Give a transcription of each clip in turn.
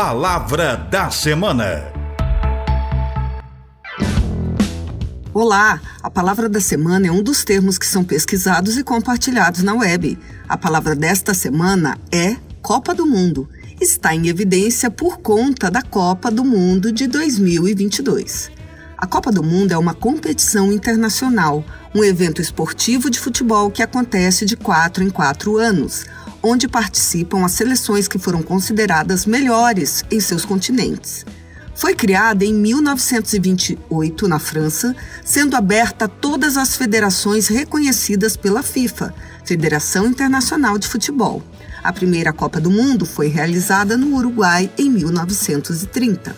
Palavra da Semana. Olá! A palavra da semana é um dos termos que são pesquisados e compartilhados na web. A palavra desta semana é Copa do Mundo. Está em evidência por conta da Copa do Mundo de 2022. A Copa do Mundo é uma competição internacional, um evento esportivo de futebol que acontece de quatro em quatro anos, onde participam as seleções que foram consideradas melhores em seus continentes. Foi criada em 1928 na França, sendo aberta a todas as federações reconhecidas pela FIFA, Federação Internacional de Futebol. A primeira Copa do Mundo foi realizada no Uruguai em 1930.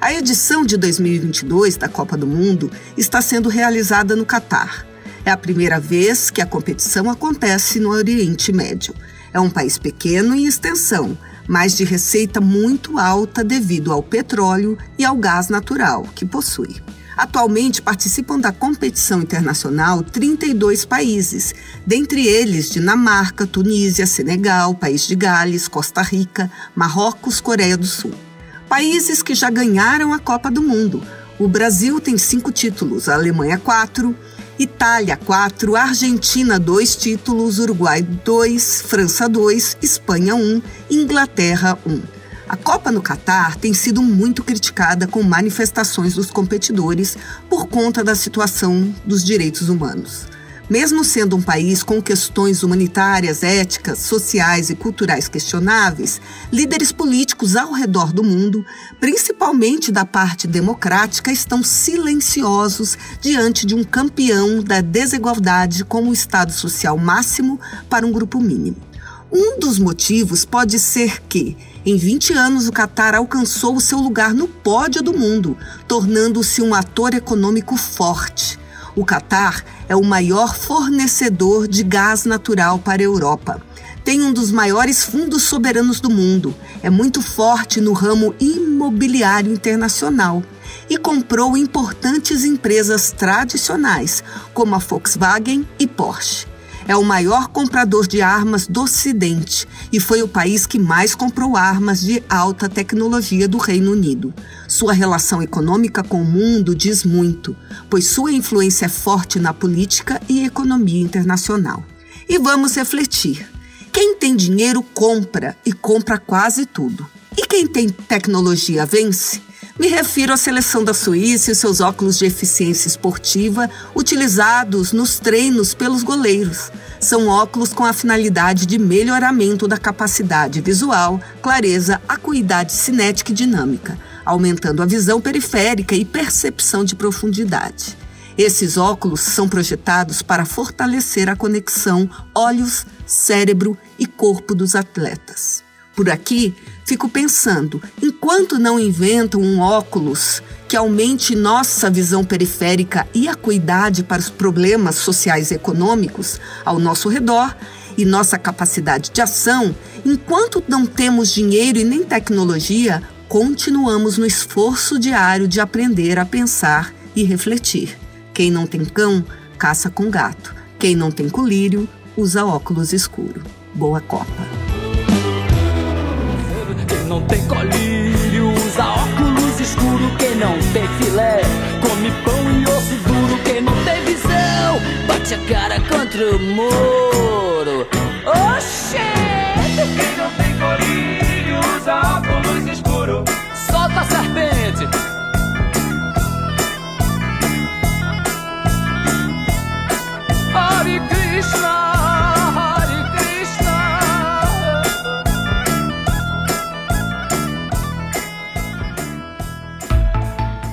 A edição de 2022 da Copa do Mundo está sendo realizada no Catar. É a primeira vez que a competição acontece no Oriente Médio. É um país pequeno em extensão, mas de receita muito alta devido ao petróleo e ao gás natural que possui. Atualmente participam da competição internacional 32 países, dentre eles Dinamarca, Tunísia, Senegal, País de Gales, Costa Rica, Marrocos, Coreia do Sul. Países que já ganharam a Copa do Mundo. O Brasil tem cinco títulos, a Alemanha quatro, Itália quatro, Argentina dois títulos, Uruguai dois, França dois, Espanha um, Inglaterra um. A Copa no Catar tem sido muito criticada com manifestações dos competidores por conta da situação dos direitos humanos. Mesmo sendo um país com questões humanitárias, éticas, sociais e culturais questionáveis, líderes políticos ao redor do mundo, principalmente da parte democrática, estão silenciosos diante de um campeão da desigualdade como o Estado social máximo para um grupo mínimo. Um dos motivos pode ser que, em 20 anos, o Catar alcançou o seu lugar no pódio do mundo, tornando-se um ator econômico forte. O Catar é o maior fornecedor de gás natural para a Europa. Tem um dos maiores fundos soberanos do mundo. É muito forte no ramo imobiliário internacional e comprou importantes empresas tradicionais, como a Volkswagen e Porsche é o maior comprador de armas do Ocidente e foi o país que mais comprou armas de alta tecnologia do Reino Unido. Sua relação econômica com o mundo diz muito, pois sua influência é forte na política e economia internacional. E vamos refletir. Quem tem dinheiro compra e compra quase tudo. E quem tem tecnologia vence? Me refiro à seleção da Suíça e seus óculos de eficiência esportiva utilizados nos treinos pelos goleiros. São óculos com a finalidade de melhoramento da capacidade visual, clareza, acuidade cinética e dinâmica, aumentando a visão periférica e percepção de profundidade. Esses óculos são projetados para fortalecer a conexão olhos, cérebro e corpo dos atletas. Por aqui, fico pensando, enquanto não inventam um óculos que aumente nossa visão periférica e acuidade para os problemas sociais e econômicos ao nosso redor e nossa capacidade de ação, enquanto não temos dinheiro e nem tecnologia, continuamos no esforço diário de aprender a pensar e refletir. Quem não tem cão, caça com gato. Quem não tem colírio, usa óculos escuro. Boa Copa! não tem colírio, usa óculos escuro. Quem não tem filé, come pão e osso duro. Quem não tem visão, bate a cara contra o muro.